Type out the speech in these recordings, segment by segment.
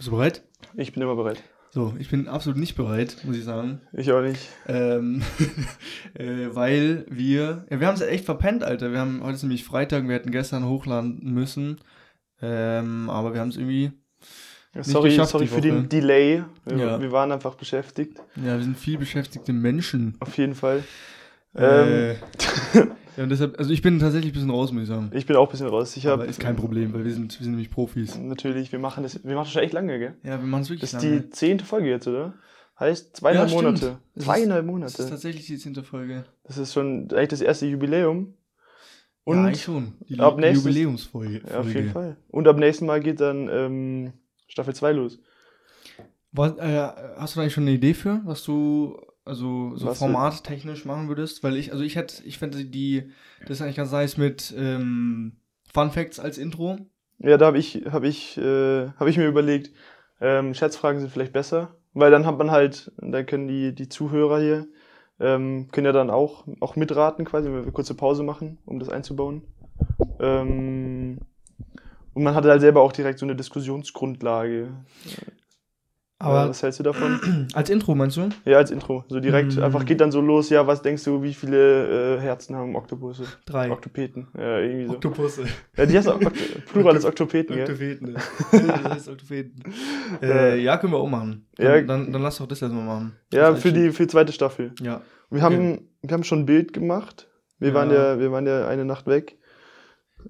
Bist du bereit? Ich bin immer bereit. So, ich bin absolut nicht bereit, muss ich sagen. Ich auch nicht. Ähm, äh, weil wir, ja, wir haben es echt verpennt, Alter. Wir haben, heute ist nämlich Freitag, wir hätten gestern hochladen müssen. Ähm, aber wir haben es irgendwie, sorry geschafft sorry die für den Delay. Wir, Ja. wir waren einfach beschäftigt. ja, wir sind viel beschäftigte Menschen. Auf jeden Fall. Ähm, Äh, ja, und deshalb, also ich bin tatsächlich ein bisschen raus, muss ich sagen. ich bin auch ein bisschen raus. Ich Aber habe ist kein Problem, weil wir sind, wir sind nämlich Profis. natürlich, wir machen das, wir machen das schon echt lange, gell? Ja, wir machen es wirklich Das ist lange. die zehnte Folge jetzt, oder? Heißt zweieinhalb Ja. Monate. Das ist- Zweieinhalb Das ist Monate. tatsächlich die zehnte Folge. Das ist schon eigentlich das erste Jubiläum. Und ja, eigentlich schon. Die ab nächstes- Jubiläumsfolge. ja, auf jeden. Fall. Und ab nächsten Mal geht dann ähm, Staffel 2 los. Was, äh, hast du da eigentlich schon eine Idee für, was du also so Was formattechnisch machen würdest? Weil ich, also ich hätte, ich fände die, das ist eigentlich ganz nice mit ähm, Fun Facts als Intro. Ja, da habe ich, hab ich, äh, hab ich mir überlegt, ähm, Schätzfragen sind vielleicht besser, weil dann hat man halt, dann können die, die Zuhörer hier, ähm, können ja dann auch, auch mitraten quasi, wenn wir eine kurze Pause machen, um das einzubauen. Ähm, und man hat halt selber auch direkt so eine Diskussionsgrundlage. Aber was hältst du davon? als Intro meinst du? ja, als Intro. So direkt, Mm. einfach geht dann so los, ja, was denkst du, wie viele äh, Herzen haben Oktopusse? Drei. Oktopeten. Ja, irgendwie so. Oktopusse. ja, die heißt auch Okt Plural ist Oktopeten? Oktopeten. das heißt Oktopeten. äh, ja, können wir auch machen. Dann, Ja. dann, dann lass doch das erstmal machen. Ja, Das für Einstieg. die, für die zweite Staffel. Ja. Wir haben, wir haben schon ein Bild gemacht. Wir, Ja. waren ja, wir waren ja eine Nacht weg.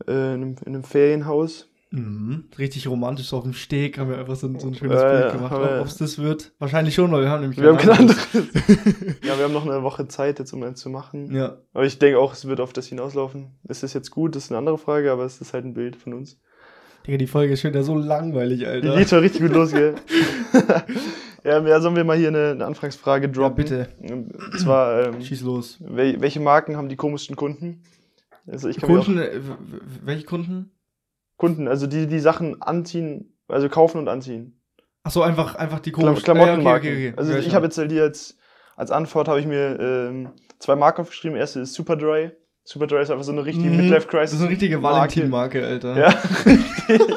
Äh, in, einem, in einem Ferienhaus. Mhm. Richtig romantisch so auf dem Steg haben wir einfach so ein, so ein schönes Äh, Bild gemacht. wir- Ob es das wird? Wahrscheinlich schon, weil wir haben nämlich Wir haben kein anderes. ja, wir haben noch eine Woche Zeit jetzt, um eins zu machen. Ja. Aber ich denke auch, es wird auf das hinauslaufen. Ist das jetzt gut? Das ist eine andere Frage, aber es ist halt ein Bild von uns. Digga, die Folge ist schon wieder so langweilig, Die Alter. geht schon richtig gut los, gell? ja, ja, sollen wir mal hier eine, eine Anfangsfrage ja, droppen? bitte. Und zwar, ähm, Schieß los. wel, welche Marken haben die komischsten Kunden? Also ich kann Kunden, äh, welche Kunden? Kunden, also die die Sachen anziehen, also kaufen und anziehen. Achso, einfach, einfach die Klam Klamottenmarken. Also Ja, ich habe jetzt halt hier als, als Antwort habe ich mir ähm, zwei Marken aufgeschrieben. Erste ist Superdry. Superdry ist einfach so eine richtige Mhm, Midlife Das Crisis. ist eine richtige Marke. Valentin-Marke, Alter. Ja, richtig.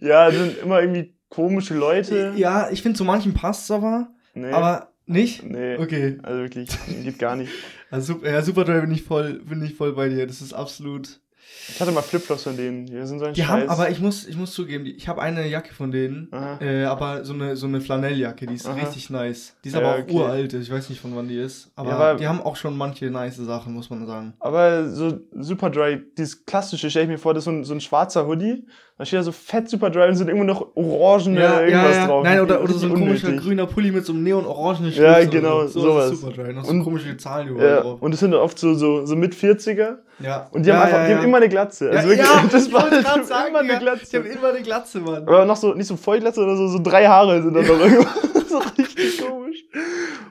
ja, das sind immer irgendwie komische Leute. Ja, ich finde, zu manchen passt es aber, Nee, aber nicht? nee. Okay. Also wirklich, geht gar nicht. Also, ja, Superdrive bin ich voll, bin ich voll bei dir. Das ist absolut. Ich hatte mal Flipflops von denen. Die sind so ein Die Scheiß. haben, aber ich muss, ich muss zugeben, ich habe eine Jacke von denen, äh, aber so eine, so eine Flanelljacke, die ist Aha. richtig nice. Die ist Ja, aber auch okay. uralt, ich weiß nicht von wann die ist. Aber, Ja, aber- die haben auch schon manche nice Sachen, muss man sagen. Aber so Superdry, dieses klassische, stelle ich mir vor, das ist so ein, so ein schwarzer Hoodie. Da steht da so fett Superdry und sind irgendwo noch orangene irgendwas drauf. Nein, oder, oder so ein Richtig komischer unnötig. grüner Pulli mit so einem neon-orangenen Schrift. Ja, genau, so. sowas. Superdry. Noch so Und- komische Zahlen überall Ja, drauf. und es sind dann oft so, so, so mit 40er Ja. und die haben ja, einfach, ja, die ja. haben immer eine Glatze. Also ja, wirklich, ja, das ich war wollte das gerade haben sagen, immer eine Glatze. Ich habe immer eine Glatze, Mann. Aber noch so, nicht so Vollglatze oder so, so drei Haare sind dann noch irgendwo. so richtig komisch.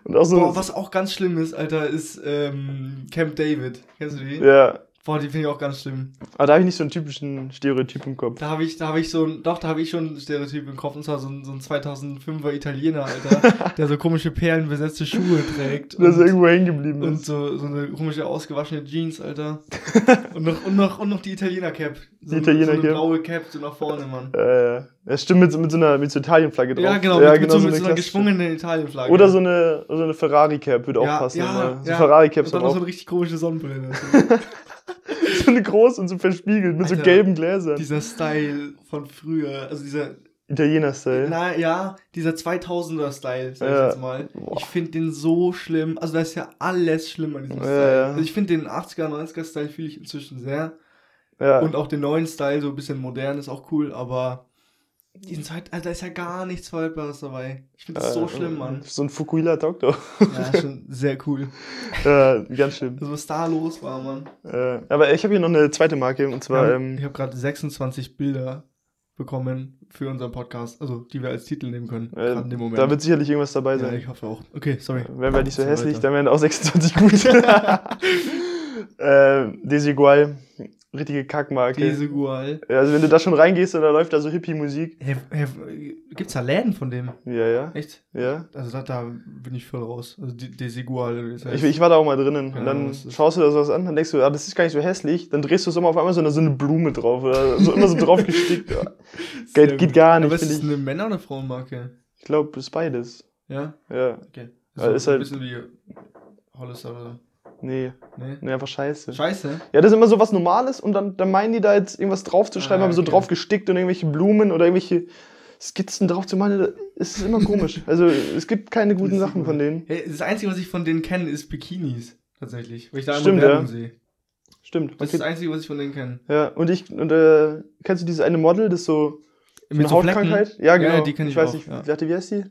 Und auch so, Boah, was auch ganz schlimm ist, Alter, ist ähm, Camp David. Kennst du die? ja. Boah, die finde ich auch ganz schlimm. Aber da habe ich nicht so einen typischen Stereotyp im Kopf. Da habe ich, da habe ich so ein, doch, da habe ich schon ein Stereotyp im Kopf, und zwar so ein, so ein 2005er Italiener, Alter, der so komische perlenbesetzte Schuhe trägt. Der ist und, irgendwo hängen geblieben und ist. so, so eine komische ausgewaschene Jeans, Alter. und, noch, und, noch, und noch die Italiener-Cap. So, Die Italiener so eine blaue Cap, so nach vorne, Mann. Äh, ja, stimmt, mit, so- mit so einer mit so Italienflagge drauf. Ja, genau, mit, mit, so, mit so einer klassische. geschwungenen Italienflagge. Oder so eine, so eine Ferrari-Cap würde auch ja, passen. Ja, immer. So ja. Ferrari-Caps Und dann noch auch. so eine richtig komische Sonnenbrille. so eine groß und so verspiegelt mit so Alter, gelben Gläsern. dieser Style von früher, also dieser, Italiener-Style. na ja, dieser 2000er-Style, sag ich Ja. jetzt mal. Boah. Ich finde den so schlimm. Also da ist ja alles schlimm an diesem Ja, Style. ja. Also ich finde den 80er, 90er-Style fühle ich inzwischen sehr. Ja. Und auch den neuen Style, so ein bisschen modern, ist auch cool, aber diesen Zeit, also da ist ja gar nichts Verhaltbares dabei. Ich finde das so Äh, schlimm, Mann. So ein Fukuhila Doktor. Ja, schon sehr cool. ja, ganz schlimm. Also was da los war, Mann. Äh, aber ich habe hier noch eine zweite Marke und zwar, Ja, ähm, ich habe gerade 26 Bilder bekommen für unseren Podcast, also die wir als Titel nehmen können, äh, in dem Moment. da wird sicherlich irgendwas dabei ja, sein. ich hoffe auch. Okay, sorry. Wären wir nicht so hässlich, weiter. dann wären auch 26 gut. äh, Desigual. Richtige Kackmarke. Desigual. Ja, also wenn du da schon reingehst und da läuft da so Hippie-Musik. Hey, hey, gibt's da Läden von dem? Ja, ja. Echt? Ja. Also da, da bin ich voll raus. Also Desigual. das heißt. Ich, ich war da auch mal drinnen. Ja, und dann das schaust du da sowas an, dann denkst du, ah, das ist gar nicht so hässlich. Dann drehst du es immer auf einmal so eine, so eine Blume drauf oder so immer so drauf gestickt. Geht, geht gar nicht, Aber ist es ich. eine Männer- oder Frauenmarke? Ich glaube, es ist beides. Ja? Ja. Okay. Ja, ist so ein halt- bisschen wie Hollister oder. Nee, Nee? nee, einfach scheiße. Scheiße. Ja, das ist immer so was Normales und dann, dann meinen die da jetzt irgendwas draufzuschreiben, Ah, aber so drauf gestickt und irgendwelche Blumen oder irgendwelche Skizzen drauf zu malen. Es ist immer komisch. Also es gibt keine guten Das Sachen gut. von denen. Hey, das Einzige, was ich von denen kenne, ist Bikinis. Tatsächlich. Weil ich da Stimmt, ja. sehe. Stimmt. Das ist das Einzige, was ich von denen kenne. Ja, und ich, und äh, kennst du dieses eine Model, das so Mit so? Hautkrankheit? Ja, genau. Ja, die kenn ich weiß auch, nicht, ja. warte, wie heißt die?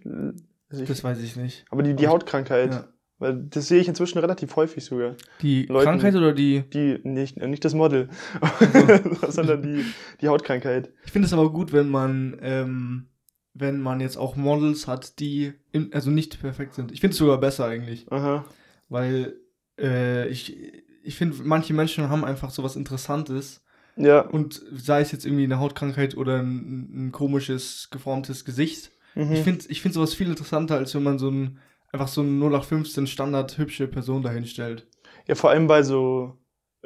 Also ich, Das weiß ich nicht. aber die, die Hautkrankheit. Ja. Weil das sehe ich inzwischen relativ häufig sogar. Die Leuten- Krankheit oder die. Die, nicht, äh, nicht das Model, sondern die, die Hautkrankheit. Ich finde es aber gut, wenn man, ähm, wenn man jetzt auch Models hat, die in, also nicht perfekt sind. Ich finde es sogar besser eigentlich. Aha. Weil äh, ich, ich finde, manche Menschen haben einfach so was Interessantes. Ja. Und sei es jetzt irgendwie eine Hautkrankheit oder ein, ein komisches, geformtes Gesicht. Mhm. Ich finde ich find sowas viel interessanter, als wenn man so ein, einfach so eine 0815 Standard hübsche Person dahinstellt. Ja, vor allem bei so,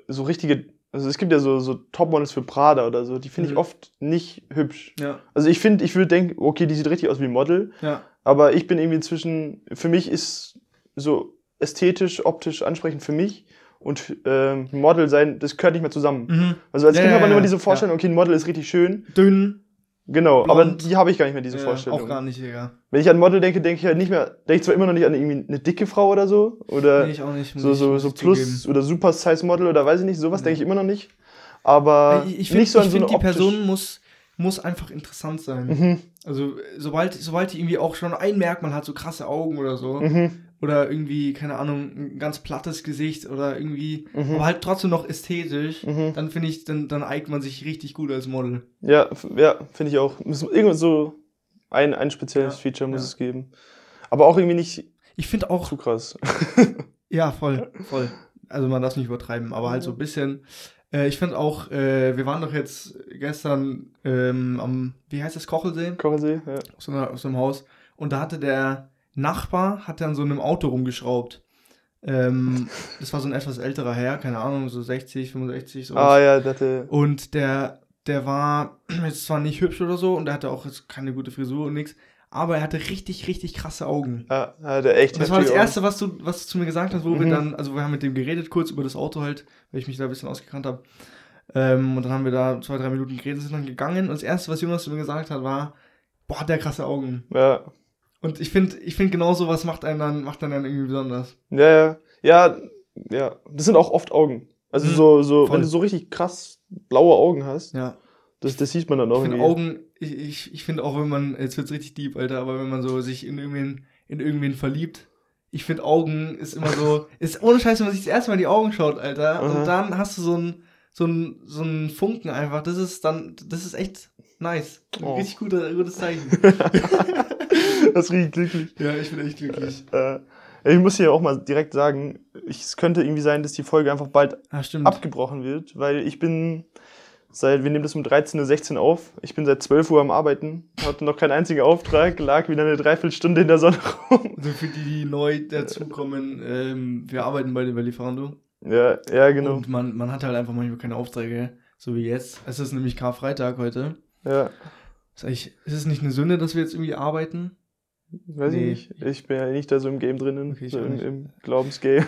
so richtige, also es gibt ja so, so Topmodels für Prada oder so, die finde ich Mhm. oft nicht hübsch. Ja, Also ich finde, ich würde denken, okay, die sieht richtig aus wie ein Model, ja. aber ich bin irgendwie inzwischen, für mich ist so ästhetisch, optisch ansprechend für mich und ähm, Model sein, das gehört nicht mehr zusammen. Mhm. Also als Ja, Kind hat man immer diese Vorstellung, okay, ein Model ist richtig schön, Dünn. Genau, Blond. aber die habe ich gar nicht mehr, diese Ja, Vorstellung. auch gar nicht, Digga. Wenn ich an Model denke, denke ich halt nicht mehr, denke ich zwar immer noch nicht an irgendwie eine dicke Frau oder so, oder Nee, ich auch nicht. so, so, so Plus- zugeben. oder Super-Size-Model oder weiß ich nicht, sowas Nee. denke ich immer noch nicht. Aber ich ich finde, nicht so an ich so find, eine die optisch- Person muss, muss einfach interessant sein. Mhm, Also, sobald, sobald die irgendwie auch schon ein Merkmal hat, so krasse Augen oder so, mhm, oder irgendwie, keine Ahnung, ein ganz plattes Gesicht oder irgendwie, mhm, aber halt trotzdem noch ästhetisch, mhm. dann finde ich, dann, dann eignet man sich richtig gut als Model. Ja, ja finde ich auch. Muss irgendwo so ein, ein spezielles Ja, Feature muss ja. es geben. Aber auch irgendwie nicht Ich finde auch, zu krass. ja, voll, voll. Also man darf es nicht übertreiben, aber halt so ein bisschen. Äh, ich finde auch, äh, wir waren doch jetzt gestern ähm, am, wie heißt das, Kochelsee? Kochelsee, ja. aus so, einer, aus so einem Haus. Und da hatte der Nachbar, hat an so einem Auto rumgeschraubt. Ähm, das war so ein etwas älterer Herr, keine Ahnung, so 60, 65, sowas. Ah ja, der hatte. Und der, der war jetzt zwar nicht hübsch oder so und der hatte auch jetzt keine gute Frisur und nichts, aber er hatte richtig, richtig krasse Augen. Ja, hatte echt Und das war das Erste, was du, was du zu mir gesagt hast, wo wir Mhm. dann, also wir haben mit dem geredet, kurz über das Auto halt, weil ich mich da ein bisschen ausgekannt habe. Ähm, und dann haben wir da zwei, drei Minuten geredet, sind dann gegangen. Und das Erste, was Jonas zu mir gesagt hat, war, boah, hat der krasse. Augen. Ja, Und ich finde, ich finde genau sowas macht einen dann, macht einen dann irgendwie besonders. ja, ja. Ja, ja. Das sind auch oft Augen. Also Mhm, so, so, voll. wenn du so richtig krass blaue Augen hast, Ja. das, das sieht man dann auch Ich finde. Augen, ich, ich, ich finde auch, wenn man, jetzt wird's richtig deep, Alter, aber wenn man so sich in irgendwen, in irgendwen verliebt, ich finde Augen ist immer so, ist ohne Scheiß, wenn man sich das erste Mal in die Augen schaut, Alter, Aha. und dann hast du so ein, so ein, so ein Funken einfach, das ist dann, das ist echt nice. Ein Oh. Richtig guter, gutes Zeichen. das riecht glücklich. ja, ich bin echt glücklich. Äh, ich muss hier auch mal direkt sagen, ich, es könnte irgendwie sein, dass die Folge einfach bald stimmt. abgebrochen wird, weil ich bin seit, wir nehmen das um 13.16 Uhr auf, ich bin seit 12 Uhr am Arbeiten, hatte noch keinen einzigen Auftrag, lag wieder eine Dreiviertelstunde in der Sonne rum. Also für die, die neu dazukommen, ähm, wir arbeiten beide bei Lieferando. Ja, ja, genau. Und man, man hat halt einfach manchmal keine Aufträge, so wie jetzt. Es ist nämlich Karfreitag heute. Ja, Ist, ist es nicht eine Sünde, dass wir jetzt irgendwie arbeiten? Weiß Nee. ich nicht. Ich bin ja nicht da so im Game drinnen, Okay, so im, im Glaubensgame.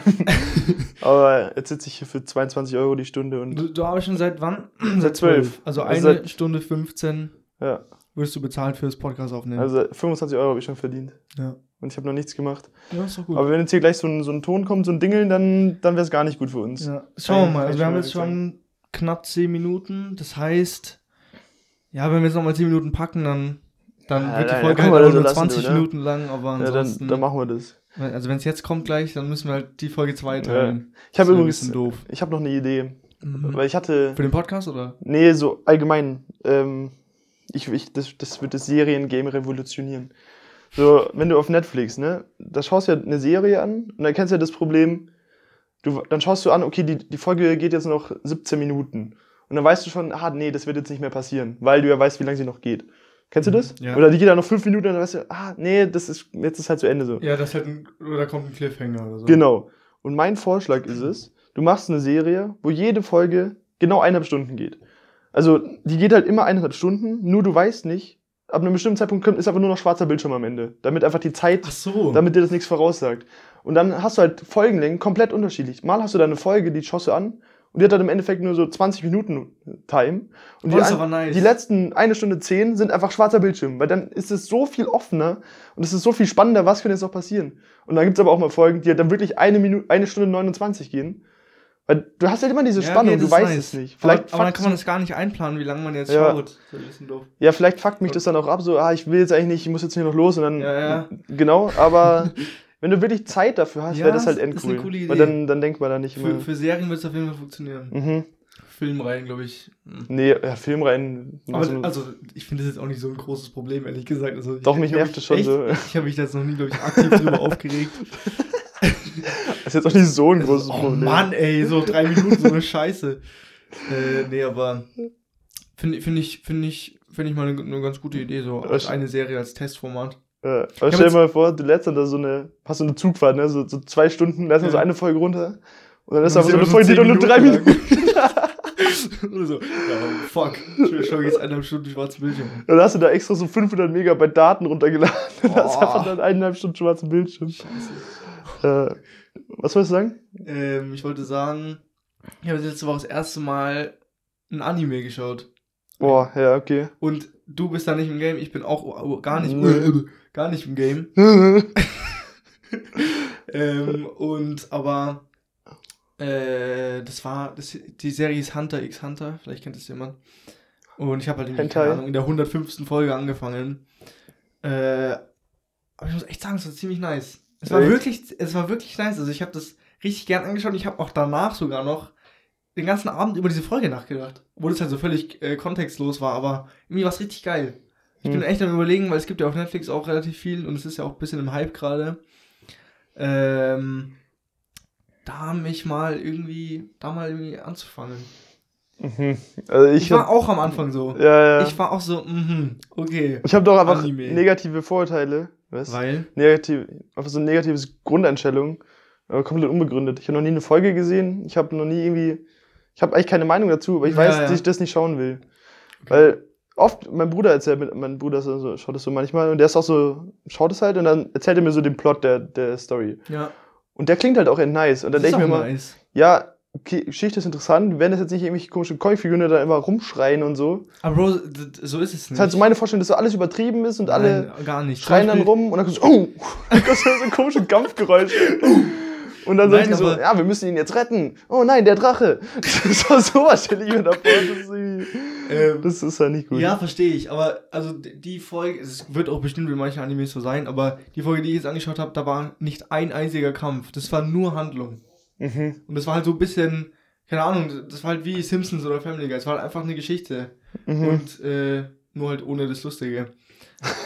Aber jetzt sitze ich hier für 22 Euro die Stunde und Du, du arbeitest schon seit wann? Seit 12. Also Also eine seit- Stunde 15 ja, wirst du bezahlt fürs Podcast aufnehmen. also 25 Euro habe ich schon verdient. ja. Und ich habe noch nichts gemacht. ja, ist doch gut. Aber wenn jetzt hier gleich so ein, so ein Ton kommt, so ein Dingeln, dann, dann wäre es gar nicht gut für uns. ja. Schauen wir mal. Also wir haben jetzt schon knapp 10 Minuten. Das heißt, ja, wenn wir jetzt nochmal 10 Minuten packen, dann, dann Ja, wird die Folge halt nur so lassen, 20 oder? Minuten lang. Aber Ja, ansonsten, dann, dann machen wir das. also wenn es jetzt kommt gleich, dann müssen wir halt die Folge 2 teilen. Ich habe übrigens, bisschen doof. ich habe noch eine Idee. Mhm. Weil ich hatte, Für den Podcast oder? nee, so allgemein, ähm, ich, ich, das, das wird das Seriengame revolutionieren. So, wenn du auf Netflix, ne, da schaust du ja eine Serie an und dann kennst du ja das Problem, du, dann schaust du an, okay, die, die Folge geht jetzt noch 17 Minuten. und dann weißt du schon, ah, nee, das wird jetzt nicht mehr passieren, weil du ja weißt, wie lange sie noch geht. Kennst du das? Mhm, Ja. Oder die geht dann noch fünf Minuten und dann weißt du, ah, nee, das ist, jetzt ist halt zu Ende so. Ja, das halt ein, oder kommt ein Cliffhanger oder so. Genau. Und mein Vorschlag ist es, du machst eine Serie, wo jede Folge genau eineinhalb Stunden geht. Also, die geht halt immer eineinhalb Stunden, nur du weißt nicht, ab einem bestimmten Zeitpunkt kommt- ist einfach nur noch schwarzer Bildschirm am Ende. Damit einfach die Zeit, so. damit dir das nichts voraussagt. Und dann hast du halt Folgenlängen komplett unterschiedlich. Mal hast du da eine Folge, die du an und die hat dann im Endeffekt nur so 20 Minuten Time. Und Oh, die, ist ein- aber nice. die letzten eine Stunde zehn sind einfach schwarzer Bildschirm, weil dann ist es so viel offener und es ist so viel spannender, was könnte jetzt noch passieren. Und dann gibt's aber auch mal Folgen, die halt dann wirklich eine Minute, eine Stunde 29 gehen. Weil du hast halt immer diese Ja, Spannung, okay, du weißt nice. es nicht. Vielleicht aber, aber dann kann man das gar nicht einplanen, wie lange man jetzt Ja. schaut. Das ist ein bisschen doof. ja, vielleicht fuckt mich das dann auch ab, so, ah, ich will jetzt eigentlich nicht, ich muss jetzt hier noch los und dann, Ja, ja. genau, aber wenn du wirklich Zeit dafür hast, Ja, wäre das halt ist- ist endcool. eine coole Weil Idee. dann, dann denkt man da nicht immer. Für, für Serien wird es auf jeden Fall funktionieren. mhm. Filmreihen, glaube ich. hm. Nee, ja, Filmreihen. Aber also, also, ich finde das jetzt auch nicht so ein großes Problem, ehrlich gesagt. Also, ich, Doch, mich ich nervt es schon echt, so. Ich habe mich da jetzt noch nie, glaube ich, aktiv drüber aufgeregt. ist jetzt auch nicht so ein großes oh Problem. Mann, ey, so drei Minuten, so eine Scheiße. Äh, nee, aber finde find ich, finde ich, finde ich mal eine, eine ganz gute Idee, so als eine Serie als Testformat. Ja, aber stell dir mal vor, du lädst dann da so eine, hast so eine Zugfahrt, ne? So, so zwei Stunden, lässt dann so Ja. eine Folge runter. Und dann ist aber so eine Folge, die nur so drei 10 Minuten. Oder so, ja, fuck. Ich schaue jetzt eineinhalb Stunden schwarzen Bildschirm. Dann hast du da extra so 500 Megabyte Daten runtergeladen. Und hast Oh. einfach dann eineinhalb Stunden schwarzen Bildschirm. Scheiße. Äh, was wolltest du sagen? Ähm, ich wollte sagen, ich habe letzte Woche das erste Mal ein Anime geschaut. Boah, ja, okay. Und du bist da nicht im Game, ich bin auch gar nicht. Gar nicht im Game. Ähm, und aber äh, das war, das, die Serie ist Hunter x Hunter, vielleicht kennt das jemand. Und ich habe halt keine Ahnung, in der 105. Folge angefangen. Äh, aber ich muss echt sagen, es war ziemlich nice. Es war Echt? wirklich, es war wirklich nice. Also ich habe das richtig gern angeschaut. Ich habe auch danach sogar noch den ganzen Abend über diese Folge nachgedacht. Obwohl es halt so völlig äh, kontextlos war, aber irgendwie war es richtig geil. Ich bin Hm. echt am überlegen, weil es gibt ja auf Netflix auch relativ viel und es ist ja auch ein bisschen im Hype gerade. Ähm, da mich mal irgendwie, da mal irgendwie anzufangen. Mhm. Also Ich, ich, war hab, auch am Anfang so. ja, ja. Ich war auch so, mhm, okay. Ich habe doch einfach Anime. negative Vorurteile. Was? Weil, Negativ, einfach so eine negative Grundeinstellung. Aber komplett unbegründet. Ich habe noch nie eine Folge gesehen. Ich habe noch nie irgendwie. Ich habe eigentlich keine Meinung dazu, aber ich Ja, weiß, dass ich das nicht schauen will. Weil oft, mein Bruder erzählt mit, mein Bruder so, schaut das so manchmal und der ist auch so, schaut es halt und dann erzählt er mir so den Plot der, der Story. ja, Und der klingt halt auch echt nice. Und dann das denke ich mir immer, nice. ja, okay, Geschichte ist interessant, wenn das jetzt nicht irgendwelche komischen Comicfiguren die da immer rumschreien und so. Aber Bro, so ist es Das nicht. ist halt so meine Vorstellung, dass so alles übertrieben ist und alle Nein, gar nicht. schreien dann rum und dann kommt so, oh, dann kommt so so komische Kampfgeräusche. Und dann Nein, sagt die so, ja, wir müssen ihn jetzt retten. Oh nein, der Drache. so sowas stelle ich mir da vor. Das Ähm, das ist ja nicht gut. Ja, verstehe ich. Aber also die Folge, es wird auch bestimmt in manchen Animes so sein, aber die Folge, die ich jetzt angeschaut habe, da war nicht ein einziger Kampf. Das war nur Handlung. Mhm. Und das war halt so ein bisschen, keine Ahnung, das war halt wie Simpsons oder Family Guy. Es war halt einfach eine Geschichte. Mhm. Und äh, nur halt ohne das Lustige.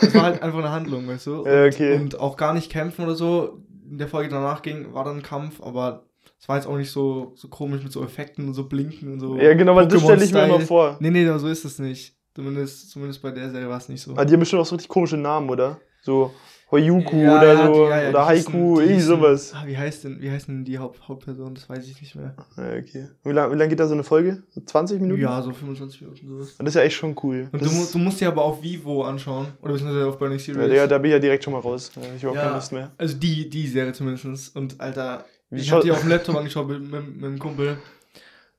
Es war halt einfach eine Handlung, weißt du? Und, Ja, okay. und auch gar nicht kämpfen oder so. In der Folge danach ging, war dann ein Kampf, aber es war jetzt auch nicht so, so komisch mit so Effekten und so Blinken und so. ja, genau, weil das stelle ich mir immer vor. Nee, nee, so ist es nicht. Zumindest, zumindest bei der Serie war es nicht so. Aber die haben bestimmt auch so richtig komische Namen, oder? So Hoyuku Ja, oder ja, so. ja, ja, oder Haiku, irgendwie sowas. Ah, wie heißt denn, wie heißt denn die Haupt, Hauptperson? Das weiß ich nicht mehr. Ja, okay. Wie lange lang geht da so eine Folge? So 20 Minuten? Ja, so 25 Minuten sowas. Das ist ja echt schon cool. Und das du, mu- ist- du musst dir aber auf Vivo anschauen. Oder beziehungsweise auf Burning ja, Series. Digga, da bin ich ja direkt schon mal raus. Ja, ich habe auch Ja. keine Lust mehr. Also die, die Serie zumindest. Und Alter, ich schau- habe die auf dem Laptop angeschaut mit, mit, mit einem Kumpel.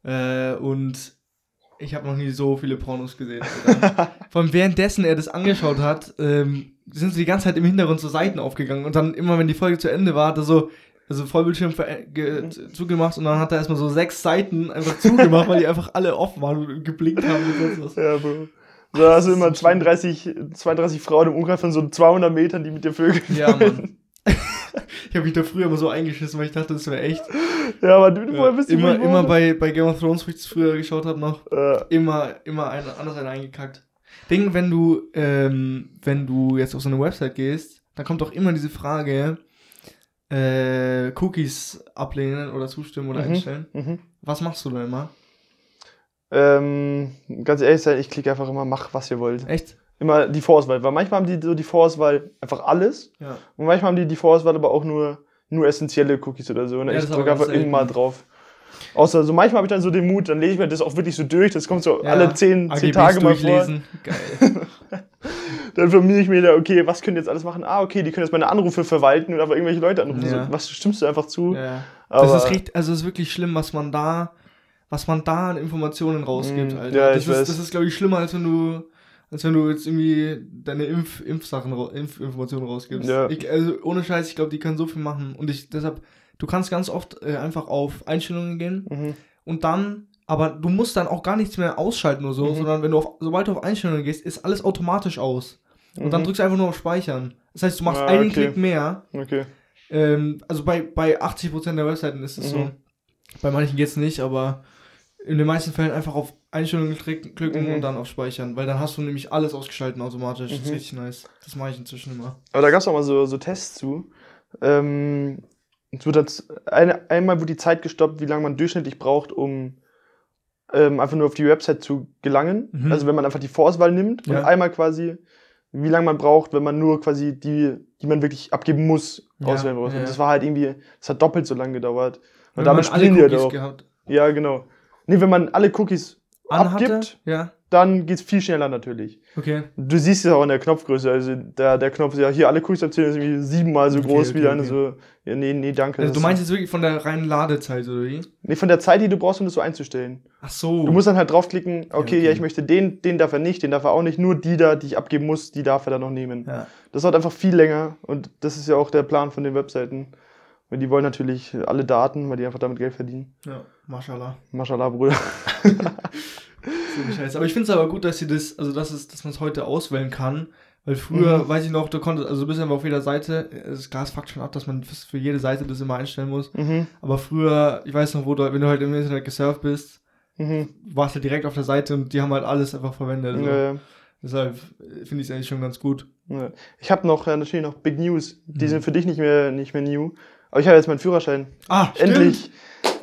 Äh, und ich habe noch nie so viele Pornos gesehen. Allem währenddessen er das angeschaut hat, ähm, sind so die ganze Zeit im Hintergrund so Seiten aufgegangen. Und dann immer, wenn die Folge zu Ende war, hat er so also Vollbildschirm ge- zugemacht und dann hat er erstmal so sechs Seiten einfach zugemacht, weil die einfach alle offen waren und geblinkt haben und sonst was. Ja, Bro. Da hast du immer so 32, 32 Frauen im Umkreis von so 200 Metern, die mit dir vögeln. Ja, Mann. ich habe mich da früher immer so eingeschissen, weil ich dachte, das wäre echt. Ja, aber du, Ja, woher bist du immer, immer bei, bei Game of Thrones, wo ich es früher geschaut habe, noch, Äh, immer, immer ein, anders einen eingekackt. Ding, wenn du, ähm, wenn du jetzt auf so eine Website gehst, dann kommt doch immer diese Frage, äh, Cookies ablehnen oder zustimmen oder Mhm. einstellen. mhm. Was machst du da immer? Ähm, ganz ehrlich sein, ich klicke einfach immer, mach was ihr wollt. Echt? Immer die Vorauswahl, weil manchmal haben die so die Vorauswahl einfach alles Ja. und manchmal haben die die Vorauswahl aber auch nur, nur essentielle Cookies oder so. Und Ja, ich drücke einfach selten. drauf. Außer so manchmal habe ich dann so den Mut, dann lese ich mir das auch wirklich so durch, das kommt so Ja. alle zehn, zehn AGBs Tage mal vor. Geil. Dann formiere ich mir da, okay, was können die jetzt alles machen? Ah, okay, die können jetzt meine Anrufe verwalten und einfach irgendwelche Leute anrufen. Ja. So, was stimmst du einfach zu? ja. Das ist richtig, also es ist wirklich schlimm, was man da, was man da an Informationen rausgibt, Mm, Alter. ja, das, ist, weiß. das ist, glaube ich, schlimmer, als wenn du, als wenn du jetzt irgendwie deine Impf, Impfsachen, Impfinformationen rausgibst. Ja. Ich, also ohne Scheiß, ich glaube, die können so viel machen. Und ich, deshalb, du kannst ganz oft äh, einfach auf Einstellungen gehen Mhm. und dann, aber du musst dann auch gar nichts mehr ausschalten oder so, Mhm. sondern wenn du auf, sobald du auf Einstellungen gehst, ist alles automatisch aus. Und dann Mhm. drückst du einfach nur auf Speichern. Das heißt, du machst Ah, einen okay. Klick mehr. Okay. Ähm, also bei, bei 80% der Webseiten ist es so. Mhm. Bei manchen geht's nicht, aber in den meisten Fällen einfach auf Einstellungen klicken, Mhm. und dann auf Speichern, weil dann hast du nämlich alles ausgeschalten automatisch. Das ist Mhm. richtig nice. Das mache ich inzwischen immer. Aber da gab es auch mal so, so Tests zu. Ähm, es wird jetzt eine, einmal wurde die Zeit gestoppt, wie lange man durchschnittlich braucht, um ähm, einfach nur auf die Website zu gelangen. Mhm. Also wenn man einfach die Vorauswahl nimmt Ja. und einmal quasi, wie lange man braucht, wenn man nur quasi die, die man wirklich abgeben muss, Ja, auswählen muss. ja. Und das war halt irgendwie, das hat doppelt so lange gedauert. Und Wenn damit man alle spielen die halt Cookies auch. gehabt Ja, genau. Nee, wenn man alle Cookies anhatte. abgibt, Ja, dann geht's viel schneller natürlich. okay. Du siehst es auch in der Knopfgröße. Also der, der Knopf ist ja hier alle abzählen, ist irgendwie siebenmal so Okay, groß okay, wie eine okay. so. Ja, nee, nee, danke. Also du meinst jetzt wirklich von der reinen Ladezeit, oder wie? Nee, von der Zeit, die du brauchst, um das so einzustellen. Ach so. Du musst dann halt draufklicken, okay, okay. ja, ich möchte den, den darf er nicht, den darf er auch nicht, nur die da, die ich abgeben muss, die darf er dann noch nehmen. Ja. Das dauert einfach viel länger und das ist ja auch der Plan von den Webseiten. Weil die wollen natürlich alle Daten, weil die einfach damit Geld verdienen. Ja, mashallah. Mashallah, Bruder. Scheiße. Aber ich finde es aber gut, dass sie das, also dass, es, dass man es heute auswählen kann. Weil früher, Mhm. weiß ich noch, du konntest, also du bist einfach auf jeder Seite, das Gas fuckt schon ab, dass man für jede Seite das immer einstellen muss. Mhm, Aber früher, ich weiß noch, wo du, wenn du halt im Internet gesurft bist, mhm. warst du direkt auf der Seite und die haben halt alles einfach verwendet. So. Ja, ja. Deshalb finde ich es eigentlich schon ganz gut. Ja. Ich habe noch äh, natürlich noch Big News. Die Mhm. sind für dich nicht mehr, nicht mehr new. Aber ich habe jetzt meinen Führerschein. Ah, Endlich.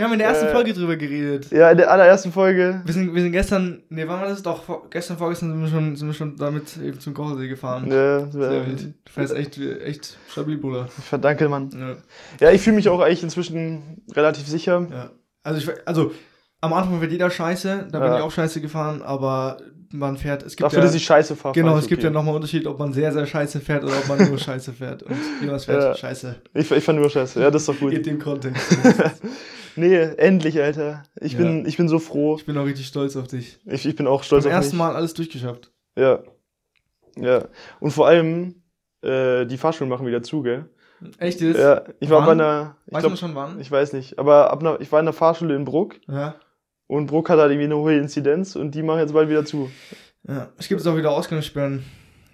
Wir haben in der ersten Äh, Folge drüber geredet. Ja, in der allerersten Folge. Wir sind, wir sind gestern, nee, wann war das? Doch, vor, gestern, vorgestern sind wir schon, sind wir schon damit eben zum Kochelsee gefahren. Ja, Sehr wild. Du fährst echt, echt stabil, Bruder. verdanke, Mann. Ja. Ja, ich fühle mich auch eigentlich inzwischen relativ sicher. Ja. Also, ich, also am Anfang wird jeder scheiße, da bin ich auch scheiße gefahren, aber man fährt, es gibt Dafür, ja, dass ich scheiße fahre. genau, es ich gibt ja okay. nochmal Unterschied, ob man sehr, sehr scheiße fährt oder ob man nur scheiße fährt. Und Jonas fährt Ja. scheiße. Ich, ich fahr nur scheiße. Ja, das ist doch In gut. dem Kontext. Nee, endlich, Alter. Ich, Ja. bin, ich bin so froh. Ich bin auch richtig stolz auf dich. Ich, ich bin auch stolz Zum auf ersten mich. Mal alles durchgeschafft. Ja. Ja. Und vor allem, äh, die Fahrschulen machen wieder zu, gell? Echt jetzt? Ja, ich war Wann? bei einer, ich Weiß glaub, schon wann? ich weiß nicht, aber ab einer, ich war in der Fahrschule in Bruck ja. und Bruck hat halt irgendwie eine hohe Inzidenz und die machen jetzt bald wieder zu. ja. Es gibt jetzt auch wieder Ausgangssperren.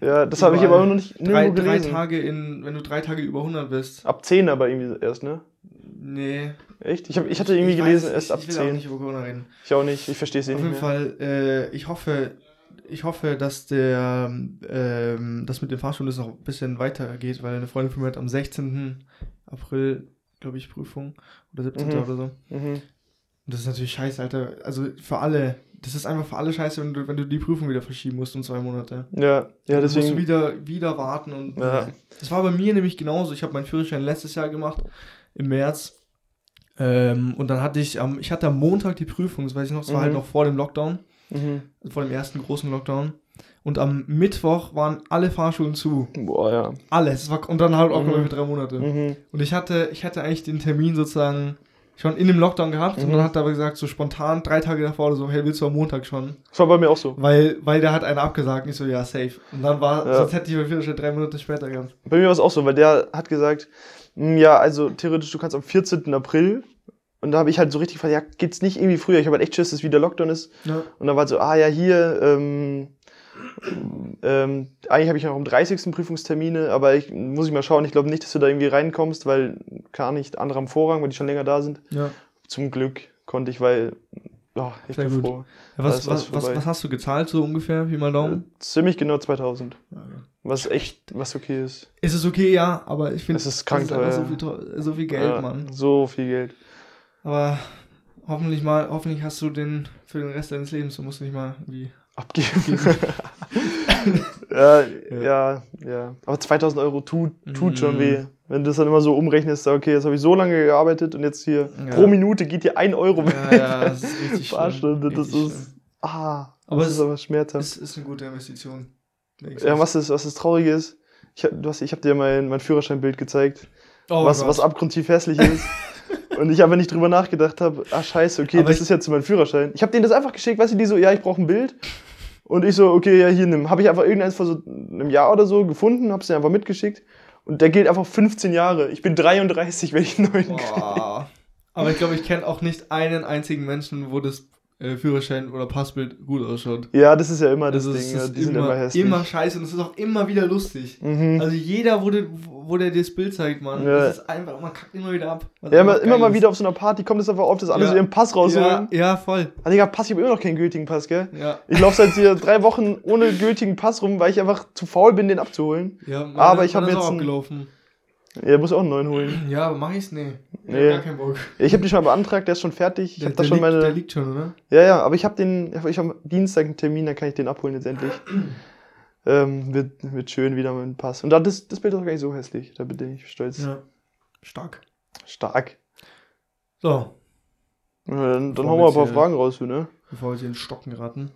Ja, das habe ich aber noch nicht Drei, drei. Tage in, wenn du drei Tage über 100 bist. Ab 10 aber irgendwie erst, ne? Nee. Echt? Ich, hab, ich hatte irgendwie ich gelesen, weiß, erst ich, ab ich will auch 10. nicht über Corona reden. Ich auch nicht, ich verstehe es eh Auf nicht jeden mehr. Fall, äh, ich hoffe, ich hoffe, dass der, ähm, das mit den Fahrschulen noch ein bisschen weitergeht, weil eine Freundin von mir hat am 16. April, glaube ich, Prüfung oder 17. Mhm. oder so. Mhm. Und das ist natürlich scheiße, Alter. Also für alle. Das ist einfach für alle scheiße, wenn du, wenn du die Prüfung wieder verschieben musst um zwei Monate. Ja, ja, Dann musst du deswegen. wieder, wieder warten und. Ja. Das war bei mir nämlich genauso. Ich habe meinen Führerschein letztes Jahr gemacht, im März. Ähm, und dann hatte ich am, ich hatte am Montag die Prüfung, das weiß ich noch, das war Mhm. halt noch vor dem Lockdown, Mhm. vor dem ersten großen Lockdown. Und am Mittwoch waren alle Fahrschulen zu. Boah, ja. Alles. Es war, und dann halt auch Mhm. für drei Monate. Mhm. Und ich hatte, ich hatte eigentlich den Termin sozusagen schon in dem Lockdown gehabt und Mhm. dann hat er aber gesagt, so spontan, drei Tage davor oder so, hey, willst du am Montag schon? Das war bei mir auch so. Weil, weil der hat einer abgesagt, nicht so, ja, safe. Und dann war, Ja. sonst hätte ich mein Führerschein drei Monate später gehabt. Bei mir war es auch so, weil der hat gesagt, "Mm, ja, also theoretisch, du kannst am 14. April. Und da habe ich halt so richtig gefragt, ja, geht's nicht irgendwie früher? Ich habe halt echt Schiss, dass wieder Lockdown ist. Ja. Und dann war so, ah ja, hier, ähm, ähm, eigentlich habe ich noch am 30. Prüfungstermine, aber ich muss ich mal schauen, ich glaube nicht, dass du da irgendwie reinkommst, weil gar nicht andere am Vorrang, weil die schon länger da sind. ja. Zum Glück konnte ich, weil, ja, ich Sehr bin gut. froh. Ja, was, ist was, was, was hast du gezahlt, so ungefähr? Wie mal Daumen? Äh, ziemlich genau 2000. Ja. Was echt, was okay ist. Ist es okay, ja, aber ich finde, Es ist krank einfach teuer. so viel, so viel Geld, Mann. So viel Geld. Aber hoffentlich mal, hoffentlich hast du den für den Rest deines Lebens, du musst nicht mal wie. Abgeben. ja, ja, ja. Aber 2000 Euro tut, tut schon Mm. weh. Wenn du das dann immer so umrechnest, okay, jetzt habe ich so lange gearbeitet und jetzt hier Ja. pro Minute geht hier ein Euro Ja, ja, das ist richtig schlimm. Fahrstunde. Das Richtig ist. Ah, Aber das es ist aber schmerzhaft. Das ist eine gute Investition. Ja, was das, was das Traurige ist, ich, hab- du hast, ich habe dir mein, mein Führerscheinbild gezeigt, oh was, Gott. was abgrundtief hässlich ist. Und ich aber nicht drüber nachgedacht habe, ah scheiße, okay, Aber das ist jetzt mein Führerschein. Ich habe denen das einfach geschickt, weißt du, die so, ja, ich brauche ein Bild. Und ich so, okay, ja, hier nimm. Habe ich einfach irgendeins vor so einem Jahr oder so gefunden, habe sie einfach mitgeschickt. Und der gilt einfach 15 Jahre. Ich bin 33, wenn ich einen neuen krieg. Boah. Aber ich glaube, ich kenne auch nicht einen einzigen Menschen, wo das äh, Führerschein oder Passbild gut ausschaut. Ja, das ist ja immer das, Also Ding. ja, ist die sind immer, immer hässlich. immer scheiße und es ist auch immer wieder lustig. mhm. Also jeder, wo, der, wo der dir das Bild zeigt, Mann, Ja. das ist einfach, man kackt immer wieder ab. Ja, immer, immer mal ist. wieder auf so einer Party kommt es einfach auf, dass alle Ja. so ihren Pass rausholen. Ja, ja, voll. Ah, Digga, Pass, ich habe immer noch keinen gültigen Pass, gell? Ja, Ich laufe seit hier drei Wochen ohne gültigen Pass rum, weil ich einfach zu faul bin, den abzuholen. ja meiner- Aber ich hab ist jetzt auch abgelaufen. Ja, muss auch einen neuen holen. Ja, aber mach ich's? Nee. Ich Nee. hab gar keinen Bock. Ich habe den schon mal beantragt, der ist schon fertig. Ich Der, habe da der, schon liegt, der meine. liegt schon, oder? Ja, ja, aber ich habe den. Ich habe Dienstag einen Termin, dann kann ich den abholen jetzt endlich. ähm, wird, wird schön wieder mit dem Pass. Und da, das, das Bild ist auch gar nicht so hässlich. Da bin ich stolz. Ja. Stark. Stark. So, Ja, dann dann hauen wir ein paar hier- Fragen raus, ne? bevor wir hier in den Stocken geraten.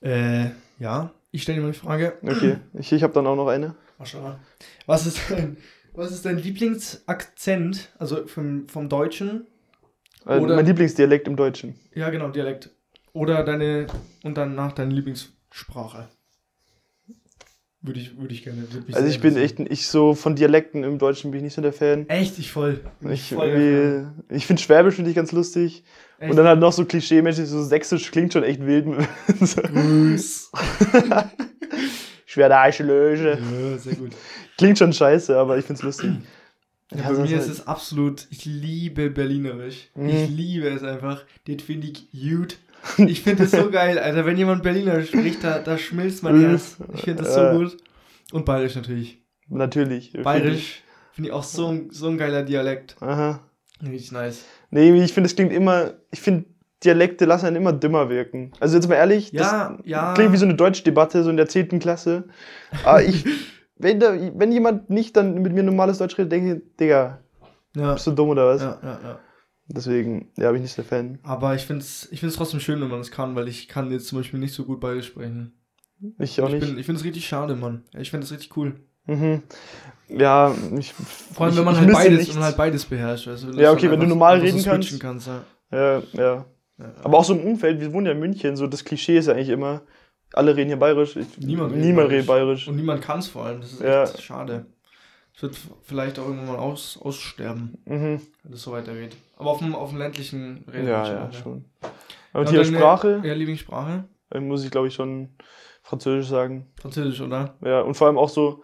Äh, ja, ich stelle dir mal die Frage. Okay. Ich, ich habe dann auch noch eine. Was ist dein, was ist dein Lieblingsakzent, also vom, vom Deutschen? Äh, Oder- mein Lieblingsdialekt im Deutschen. Ja, genau, Dialekt. Oder deine, und danach deine Lieblingssprache. Würde ich, würde ich gerne. würde Also ich bin echt, ich so von Dialekten im Deutschen bin ich nicht so der Fan. Echt, ich voll. Ich, voll ich finde Schwäbisch finde ich ganz lustig. Echt? Und dann halt noch so klischee-mäßig, so sächsisch klingt schon echt wild. Grüß. Schwer der Löge. Ja, sehr gut. Klingt schon scheiße, aber ich find's lustig. Ja, Ja, bei so mir ist es absolut, ich liebe Berlinerisch. Mhm. Ich liebe es einfach. Das finde ich gut. Ich finde es so geil, Alter. Wenn jemand Berlinerisch spricht, da, da schmilzt mein Mhm. Herz. Ich finde das so gut. Und Bayerisch natürlich. Natürlich. Bayerisch finde ich auch so, ein- so ein geiler Dialekt. Aha. Richtig nice. Nee, ich finde, es klingt immer, ich finde, Dialekte lassen einen immer dümmer wirken. Also jetzt mal ehrlich, Ja, das ja. klingt wie so eine Deutschdebatte, so in der 10. Klasse. Aber ich, wenn, da, wenn jemand nicht dann mit mir normales Deutsch redet, denke ich, Digga, Ja. bist du dumm oder was? Ja, ja, ja. Deswegen, ja, bin ich nicht der Fan. Aber ich finde es ich find's trotzdem schön, wenn man es kann, weil ich kann jetzt zum Beispiel nicht so gut Bayerisch sprechen. Ich auch ich nicht. bin- ich finde es richtig schade, Mann. Ich finde es richtig cool. Mhm. Ja, ich, Vor allem, wenn man halt beides, wenn man halt beides beherrscht. Du, Ja, okay, wenn du normal reden so switchen kannst. ja. Ja, ja. Ja. Aber auch so im Umfeld, wir wohnen ja in München, so das Klischee ist ja eigentlich immer, alle reden hier bayerisch. Ich, Niemand redet niemand Bayerisch. redet bayerisch. Und niemand kann es vor allem. Das ist Ja. echt schade. Es wird vielleicht auch irgendwann mal aus, aussterben, Mhm. wenn es so weitergeht. Aber auf dem, auf dem ländlichen redet Ja, ja, noch, schon. Ja, Und und hier deine- Sprache, Ja, Lieblingssprache? muss ich glaube ich schon Französisch sagen. Französisch, oder? Ja, und vor allem auch so,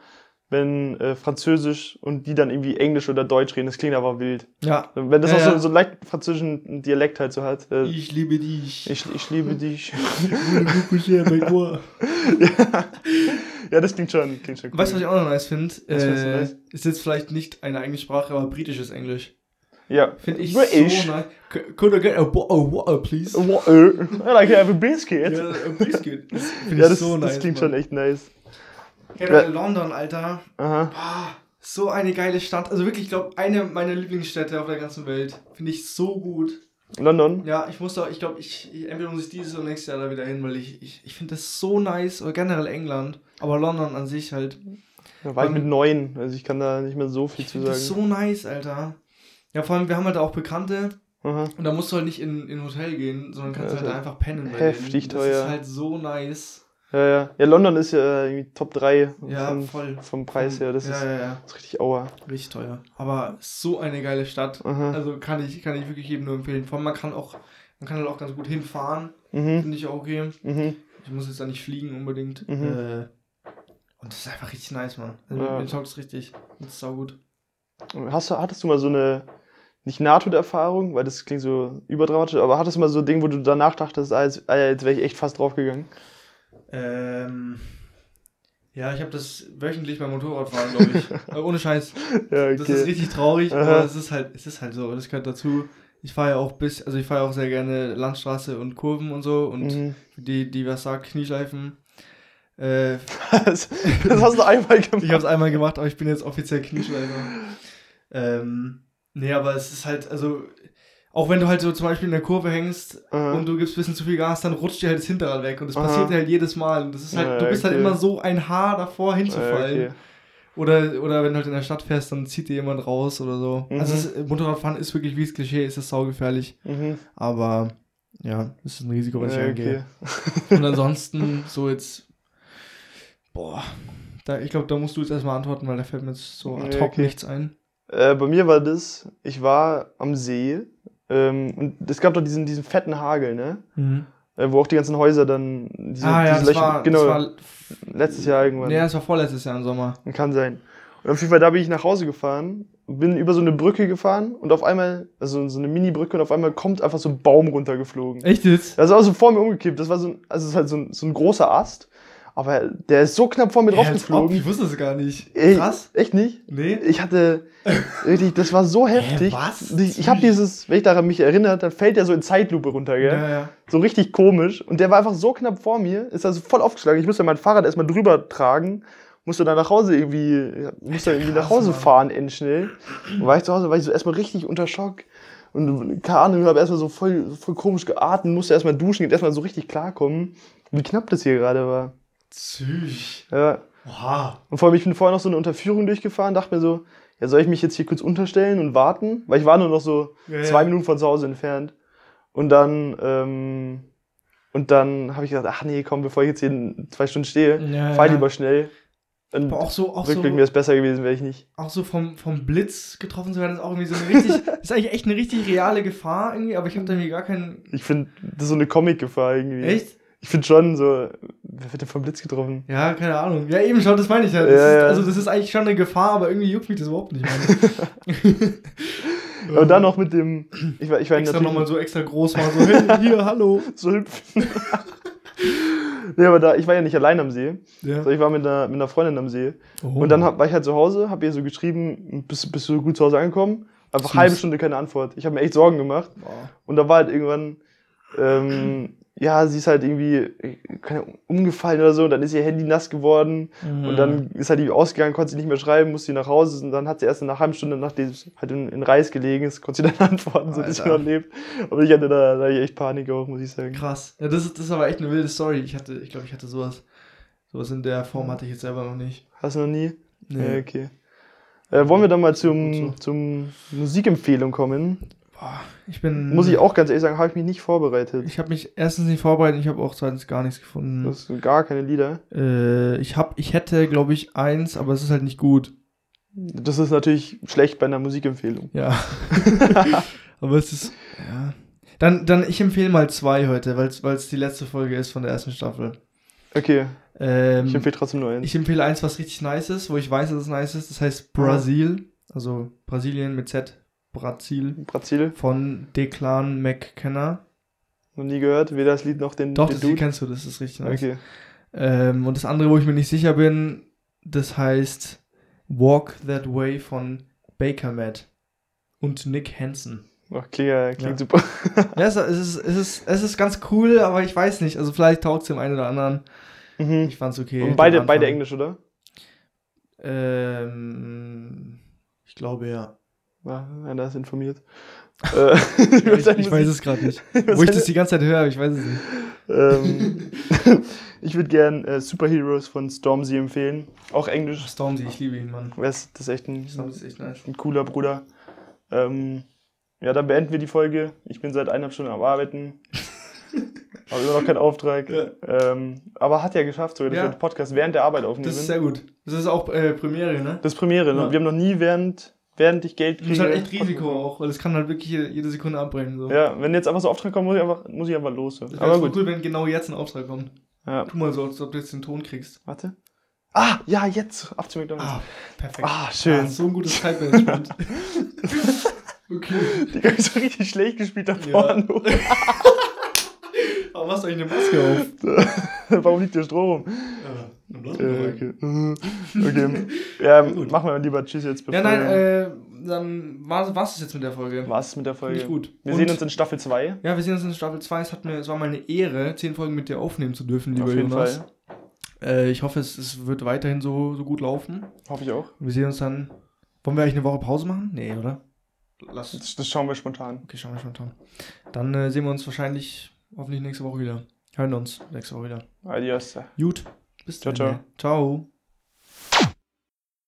wenn äh, Französisch und die dann irgendwie Englisch oder Deutsch reden, das klingt aber wild. Ja. Wenn das Ja, auch ja. so, so leicht französischen Dialekt halt so hat. Äh, Ich liebe dich. ich, ich liebe dich. weißt ja, das klingt schon, klingt schon du, was ich auch noch nice finde? Äh, nice? ist jetzt vielleicht nicht eine eigene Sprache, aber britisches Englisch. Ja. Finde ich British. so nice. Could I get a, a water, please? What, äh, I like to have a biscuit. Ja, a biscuit. Das Ja, das, so nice. das klingt Mann. schon echt nice. Generell London, Alter. Aha. Ah, so eine geile Stadt. Also wirklich, ich glaube, eine meiner Lieblingsstädte auf der ganzen Welt. Finde ich so gut. London. Ja, ich muss da, ich glaube, ich, ich entweder muss ich dieses oder nächstes Jahr da wieder hin, weil ich, ich, ich finde das so nice. Oder generell England. Aber London an sich halt. Da war ich Ähm, mit neun, also ich kann da nicht mehr so viel zu sagen. das so nice, Alter. Ja, vor allem, wir haben halt auch Bekannte. Aha. Und da musst du halt nicht in in ein Hotel gehen, sondern kannst Ja, halt ist einfach pennen. heftig denen. teuer. Das ist halt so nice. Ja, ja. Ja, London ist ja irgendwie Top 3 Ja, vom, voll. vom Preis her. Das ja, ist, ja, ja. ist richtig Aua. Richtig teuer. Aber so eine geile Stadt. Aha. Also kann ich, kann ich wirklich jedem nur empfehlen. Vor allem, man kann auch, man kann halt auch ganz gut hinfahren. Mhm. Finde ich auch okay. Mhm. Ich muss jetzt da nicht fliegen unbedingt. Mhm. Äh, und das ist einfach richtig nice, Mann. Also Ja. mir taugt es richtig. Das ist sau gut. Hast du, hattest du mal so eine, nicht Nahtoderfahrung, weil das klingt so überdramatisch, aber hattest du mal so ein Ding, wo du danach dachtest, ah, jetzt, ah, jetzt wäre ich echt fast draufgegangen? Ähm, ja, ich habe das wöchentlich beim Motorradfahren, glaube ich. Äh, Ohne Scheiß. Ja, Das ist richtig traurig, Aha. aber es ist halt, es ist halt so. Das gehört dazu. Ich fahre ja auch bis, also ich fahre ja auch sehr gerne Landstraße und Kurven und so und Mhm. die, die was sagt, Knieschleifen. Äh, Das, das hast du einmal gemacht. ich habe es einmal gemacht, aber ich bin jetzt offiziell Knieschleifer. Ähm, nee, aber es ist halt, also, auch wenn du halt so zum Beispiel in der Kurve hängst Aha. und du gibst ein bisschen zu viel Gas, dann rutscht dir halt das Hinterrad weg und das Aha. passiert dir halt jedes Mal. Und das ist halt, Ja, du bist halt okay. immer so ein Haar davor hinzufallen. Ja, okay. Oder, oder wenn du halt in der Stadt fährst, dann zieht dir jemand raus oder so. Mhm. Also es, Motorradfahren ist wirklich wie das Klischee, ist das saugefährlich. Mhm. Aber ja, das ist ein Risiko, was ich Ja, eingehe. okay. Und ansonsten so jetzt, boah, da, ich glaube, da musst du jetzt erstmal antworten, weil da fällt mir jetzt so ad hoc okay. nichts ein. Äh, bei mir war das, ich war am See ähm, und es gab doch diesen, diesen fetten Hagel, ne? Äh, wo auch die ganzen Häuser dann diese, ah ja, diese das war, genau, das war, letztes Jahr irgendwann. nee, das war vorletztes Jahr im Sommer. Kann sein. Und auf jeden Fall, da bin ich nach Hause gefahren, bin über so eine Brücke gefahren und auf einmal, also so eine Mini-Brücke und auf einmal kommt einfach so ein Baum runtergeflogen. Echt jetzt? Das war so vor mir umgekippt. Das war so ein, also es ist halt so ein, so ein großer Ast, aber der ist so knapp vor mir drauf geflogen. ich wusste es gar nicht. Ey, Krass. Echt nicht? Nee. Ich hatte, wirklich, das war so heftig. was? Ich, ich habe dieses, wenn ich daran mich erinnert, dann fällt der so in Zeitlupe runter, gell? Ja, ja. So richtig komisch. Und der war einfach so knapp vor mir, ist also voll aufgeschlagen. Ich musste mein Fahrrad erstmal drüber tragen, musste dann nach Hause irgendwie, musste irgendwie nach Hause fahren, endschnell. Und war ich zu Hause, war ich so erstmal richtig unter Schock. Und keine Ahnung, ich habe erstmal so voll, voll komisch geatmet, musste erstmal duschen erstmal so richtig klarkommen, wie knapp das hier gerade war. Züch. Ja. Oha. Und vor allem, ich bin vorher noch so eine Unterführung durchgefahren, dachte mir so, ja, soll ich mich jetzt hier kurz unterstellen und warten? Weil ich war nur noch so Ja, zwei ja. Minuten von zu Hause entfernt. Und dann, ähm, und dann habe ich gedacht, ach nee, komm, bevor ich jetzt hier zwei Stunden stehe, Ja, fahr lieber schnell. Und Aber auch so, auch so, rückblickend wäre es besser gewesen, wäre ich nicht. auch so vom, vom Blitz getroffen zu werden, ist auch irgendwie so eine richtig, ist eigentlich echt eine richtig reale Gefahr irgendwie, aber ich habe da irgendwie gar keinen. Ich finde, das ist so eine Comic-Gefahr irgendwie. Echt? Ich finde schon so, wer wird denn vom Blitz getroffen? Ja, keine Ahnung. Ja, eben schon, das meine ich halt. Das Ja, ist, ja. Also, das ist eigentlich schon eine Gefahr, aber irgendwie juckt mich das überhaupt nicht. Aber dann noch mit dem, ich war, ich war extra nochmal so extra groß mal so, hey, hier, hallo. so hüpfen. nee, aber da, ich war ja nicht allein am See. Ja. So, ich war mit einer, mit einer Freundin am See. Oh. Und dann hab, war ich halt zu Hause, hab ihr so geschrieben, bist, bist du gut zu Hause angekommen? Einfach Süß. halbe Stunde keine Antwort. Ich habe mir echt Sorgen gemacht. Boah. Und da war halt irgendwann, ähm, ja, sie ist halt irgendwie umgefallen oder so. Und dann ist ihr Handy nass geworden. Mhm. Und dann ist halt die ausgegangen, konnte sie nicht mehr schreiben, musste sie nach Hause. Und dann hat sie erst nach einer halben Stunde, nachdem sie halt in, in Reis gelegen ist, konnte sie dann antworten, so dass sie noch lebt. Aber ich hatte da, da echt Panik auch, muss ich sagen. Krass. Ja, das ist, das ist aber echt eine wilde Story. Ich hatte, ich glaube, ich hatte sowas. Sowas in der Form hatte ich jetzt selber noch nicht. Hast du noch nie? Nee. Ja, okay. Äh, wollen wir dann mal zum, so. zum Musikempfehlung kommen? Boah, ich bin. Muss ich auch ganz ehrlich sagen, habe ich mich nicht vorbereitet. Ich habe mich erstens nicht vorbereitet, ich habe auch zweitens gar nichts gefunden. Das sind gar keine Lieder. Äh, ich hab, ich hätte, glaube ich, eins, aber es ist halt nicht gut. Das ist natürlich schlecht bei einer Musikempfehlung. Ja. aber es ist, ja. Dann, dann, ich empfehle mal zwei heute, weil es die letzte Folge ist von der ersten Staffel. Okay, Ähm, ich empfehle trotzdem nur eins. ich empfehle eins, was richtig nice ist, wo ich weiß, dass es nice ist. Das heißt Brasil, also Brasilien mit Z, Brasil, Brazil, von Declan McKenna. noch nie gehört, weder das Lied noch den, Doch, den das Lied kennst du, das ist richtig nice. Okay. Ähm, und das andere, wo ich mir nicht sicher bin, das heißt Walk That Way von Baker Matt und Nick Hansen. Oh, klingt, ja- klingt Ja. super. Ja, es, ist, es, ist, es ist ganz cool, aber ich weiß nicht. Also vielleicht taugt es dem einen oder anderen. Mhm. Ich fand's okay. Und beide, beide. Englisch, oder? Ähm, ich glaube ja. Ja, einer ist informiert. Äh, Ja, ich, ich weiß es gerade nicht. Wo ich das die ganze Zeit höre, ich weiß es nicht. ähm, ich würde gern äh, Superheroes von Stormzy empfehlen. Auch Englisch. Stormzy, ich liebe ihn, Mann. Das ist echt ein, ist echt nice. ein cooler Bruder. Ähm, ja, dann beenden wir die Folge. Ich bin seit eineinhalb Stunden am Arbeiten. Habe immer noch keinen Auftrag. Ja. Ähm, aber hat ja geschafft, sogar, dass Ja. wir den Podcast während der Arbeit aufnehmen. Das ist sehr gut. Das ist auch äh, Premiere, ne? Das ist Premiere. Ne? Ja. Wir haben noch nie während, während ich Geld Das kriege. ist halt echt Risiko auch, weil es kann halt wirklich jede, jede Sekunde abbrennen. So. Ja, wenn jetzt einfach so Auftrag kommt, muss ich einfach, muss ich einfach los. Das wäre Aber voll gut. cool, wenn genau jetzt ein Auftrag kommt. Ja. Tu mal so, als ob du jetzt den Ton kriegst. Warte. Ah, ja, jetzt. Ab zu McDonalds. Ah, perfekt. Ah, schön. Ah, so ein gutes Zeitmanagement. okay. Die habe ich so richtig schlecht gespielt da Ja. vorne. Warum hast du eigentlich eine Maske auf? Warum liegt der Strom? Äh, okay. okay. Ja, machen wir lieber Tschüss jetzt. Ja, nein, äh, dann war es jetzt mit der Folge. War es mit der Folge. Ich gut. Wir Und- sehen uns in Staffel 2. Ja, wir sehen uns in Staffel 2. Es, hat mir, es war mal eine Ehre, zehn Folgen mit dir aufnehmen zu dürfen, lieber Auf jeden Jonas. Fall. Äh, ich hoffe, es, es wird weiterhin so, so gut laufen. Hoffe ich auch. Wir sehen uns dann. Wollen wir eigentlich eine Woche Pause machen? Nee, oder? Lass. Das, das schauen wir spontan. Okay, schauen wir spontan. Dann äh, sehen wir uns wahrscheinlich hoffentlich nächste Woche wieder. Hören uns nächste Woche wieder. Adios. Gut. Bis Ciao, dann. ciao. Ciao.